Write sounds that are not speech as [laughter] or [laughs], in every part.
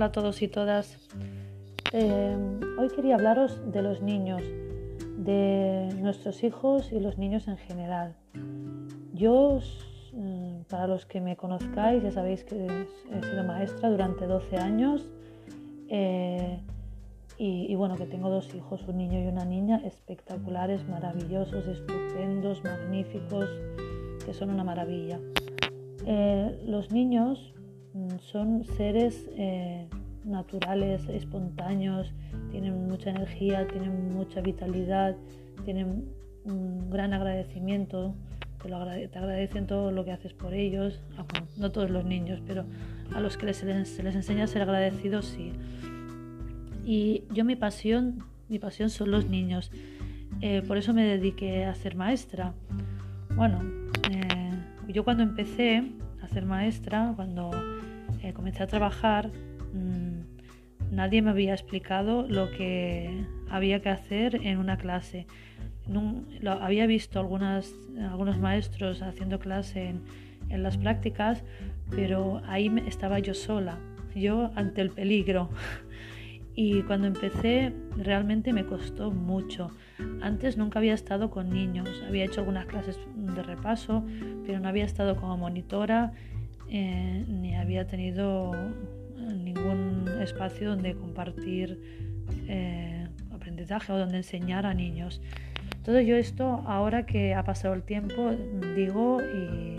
Hola a todos y todas. Eh, hoy quería hablaros de los niños, de nuestros hijos y los niños en general. Yo, mm, para los que me conozcáis, ya sabéis que he sido maestra durante 12 años eh, y, bueno, que tengo dos hijos, un niño y una niña, espectaculares, maravillosos, estupendos, magníficos, que son una maravilla. Eh, los niños son seres naturales, espontáneos, tienen mucha energía, tienen mucha vitalidad, tienen un gran agradecimiento, te, lo te agradecen todo lo que haces por ellos, ah, no todos los niños, pero a los que se les, enseña a ser agradecidos sí. Y yo mi pasión, mi pasión son los niños, eh, por eso me dediqué a ser maestra. Bueno, eh, yo cuando empecé a ser maestra, cuando eh, comencé a trabajar, Mm, nadie me había explicado lo que había que hacer en una clase. lo, había visto algunos maestros haciendo clase en, en las prácticas, pero ahí estaba yo sola, yo ante el peligro. [laughs] Y cuando empecé realmente me costó mucho. Antes nunca había estado con niños, había hecho algunas clases de repaso, pero no había estado como monitora eh, ni había tenido ningún espacio donde compartir eh, aprendizaje o donde enseñar a niños. Todo yo esto, ahora que ha pasado el tiempo, digo y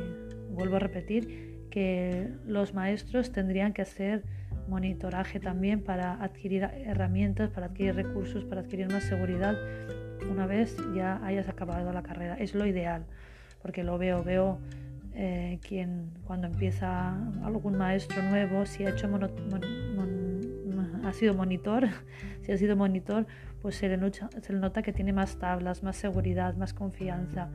vuelvo a repetir que los maestros tendrían que hacer monitoraje también para adquirir herramientas, para adquirir recursos, para adquirir más seguridad una vez ya hayas acabado la carrera. Es lo ideal, porque lo veo, veo eh, quien cuando empieza algún maestro nuevo, si ha hecho ha sido monitor, [laughs] si ha sido monitor, pues se le, nota, que tiene más tablas, más seguridad, más confianza.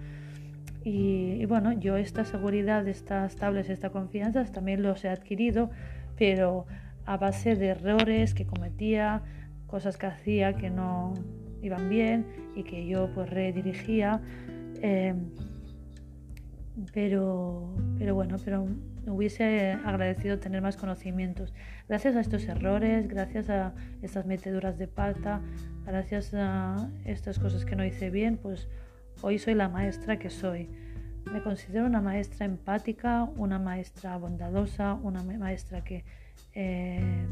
Y, bueno, yo esta seguridad, estas tablas, esta confianza también los he adquirido, pero a base de errores que cometía, cosas que hacía que no iban bien y que yo pues redirigía. Eh, pero, pero bueno, pero hubiese agradecido tener más conocimientos. Gracias a estos errores, gracias a estas meteduras de pata, gracias a estas cosas que no hice bien, pues hoy soy la maestra que soy. Me considero una maestra empática, una maestra bondadosa, una maestra que, eh,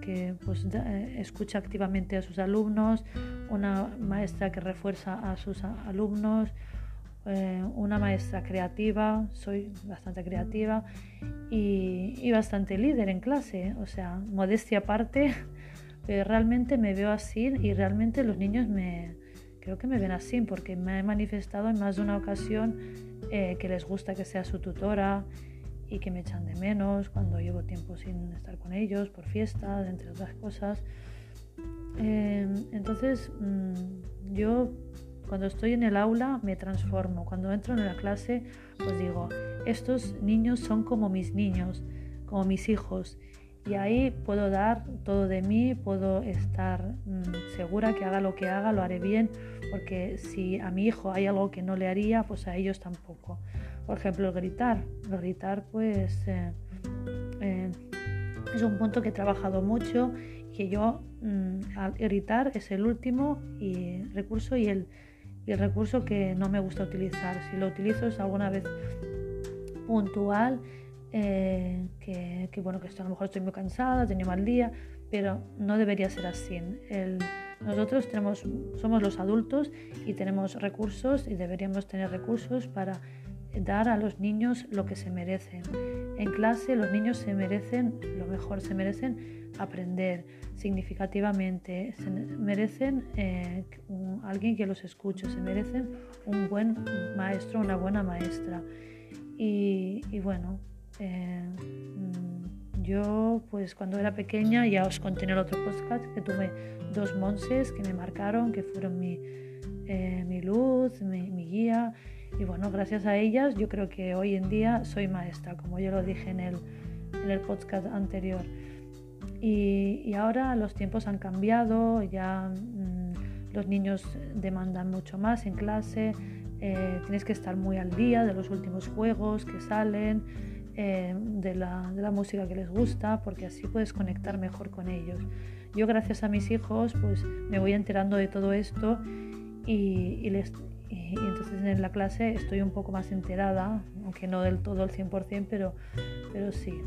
que, pues, eh, escucha activamente a sus alumnos, una maestra que refuerza a sus alumnos, eh, una maestra creativa, soy bastante creativa y, bastante líder en clase, o sea, modestia aparte, [laughs] pero realmente me veo así y realmente los niños me, creo que me ven así porque me he manifestado en más de una ocasión eh, que les gusta que sea su tutora y que me echan de menos cuando llevo tiempo sin estar con ellos por fiestas, entre otras cosas. Eh, entonces, mm, yo cuando estoy en el aula me transformo. Cuando entro en la clase, pues digo, estos niños son como mis niños, como mis hijos. Y ahí puedo dar todo de mí, puedo estar mm, segura que haga lo que haga, lo haré bien, porque si a mi hijo hay algo que no le haría, pues a ellos tampoco. Por ejemplo, el gritar. El gritar, pues, eh, eh, es un punto que he trabajado mucho, que yo mm, al gritar es el último y recurso y el y el recurso que no me gusta utilizar. Si lo utilizo es alguna vez puntual, eh, que, bueno, que a lo mejor estoy muy cansada, tengo mal día, pero no debería ser así. nosotros tenemos, somos los adultos y tenemos recursos y deberíamos tener recursos para dar a los niños lo que se merecen. En clase los niños se merecen lo mejor, se merecen aprender significativamente, se merecen eh, alguien que los escuche, se merecen un buen maestro, una buena maestra. Y, bueno, eh, yo pues cuando era pequeña ya os conté en el otro podcast que tuve dos monses que me marcaron, que fueron mi, eh, mi luz, mi, guía y bueno, gracias a ellas yo creo que hoy en día soy maestra, como yo lo dije en el, podcast anterior. Y, ahora los tiempos han cambiado, ya mmm, los niños demandan mucho más en clase, eh, tienes que estar muy al día de los últimos juegos que salen, eh, de, la, de, la, música que les gusta, porque así puedes conectar mejor con ellos. Yo gracias a mis hijos pues me voy enterando de todo esto y, y les, y, entonces en la clase estoy un poco más enterada, aunque no del todo al 100%, pero, pero sí.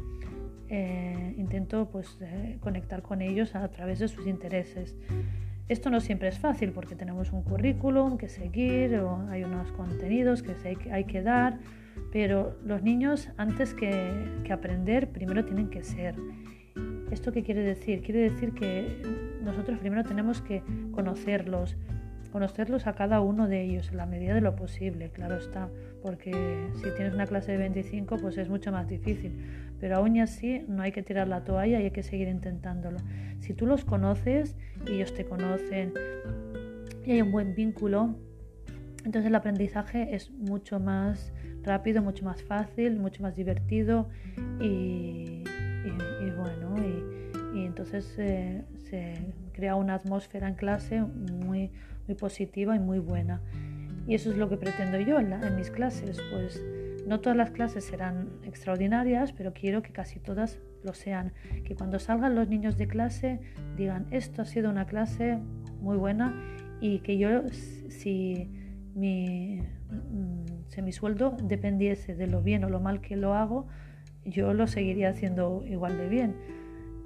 Eh, intento pues eh, conectar con ellos a través de sus intereses. Esto no siempre es fácil porque tenemos un currículum que seguir o hay unos contenidos que hay que dar, pero los niños antes que, que aprender primero tienen que ser. ¿Esto qué quiere decir? Quiere decir que nosotros primero tenemos que conocerlos, conocerlos a cada uno de ellos en la medida de lo posible, claro está, porque si tienes una clase de 25 pues es mucho más difícil, pero aún así no hay que tirar la toalla y hay que seguir intentándolo. Si tú los conoces y ellos te conocen y hay un buen vínculo, entonces el aprendizaje es mucho más rápido, mucho más fácil, mucho más divertido y, bueno, entonces se crea una atmósfera en clase muy, muy positiva y muy buena. Y eso es lo que pretendo yo en, en mis clases, pues no todas las clases serán extraordinarias, pero quiero que casi todas lo sean. Que cuando salgan los niños de clase digan, esto ha sido una clase muy buena y que yo, si mi, mm, si mi sueldo dependiese de lo bien o lo mal que lo hago, yo lo seguiría haciendo igual de bien.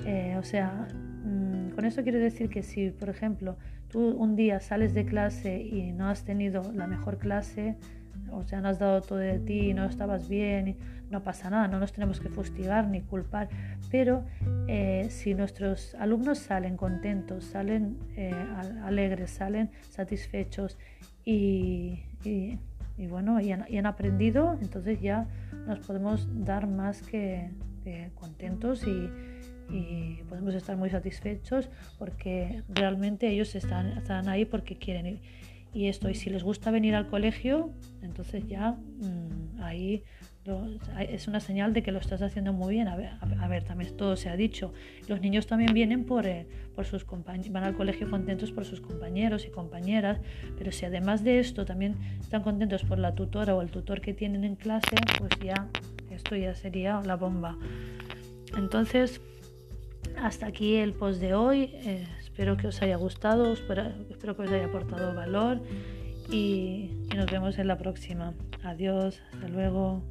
Eh, o sea, mm, con esto quiero decir que si, por ejemplo, tú un día sales de clase y no has tenido la mejor clase, o sea, no has dado todo de ti, no estabas bien, no pasa nada, no nos tenemos que fustigar ni culpar, pero eh, si nuestros alumnos salen contentos, salen eh, alegres, salen satisfechos y, bueno, y han, aprendido, entonces ya nos podemos dar más que, contentos y, podemos estar muy satisfechos porque realmente ellos están, están ahí porque quieren ir y esto. Y si les gusta venir al colegio, entonces ya mm, ahí es una señal de que lo estás haciendo muy bien. A ver, a ver también todo se ha dicho. Los niños también vienen por, eh, por sus compañeros, van al colegio contentos por sus compañeros y compañeras, pero si además de esto también están contentos por la tutora o el tutor que tienen en clase, pues ya esto ya sería la bomba. Entonces, hasta aquí el post de hoy. Eh, Espero que os haya gustado, espero, que os haya aportado valor y, y nos vemos en la próxima. Adiós, hasta luego.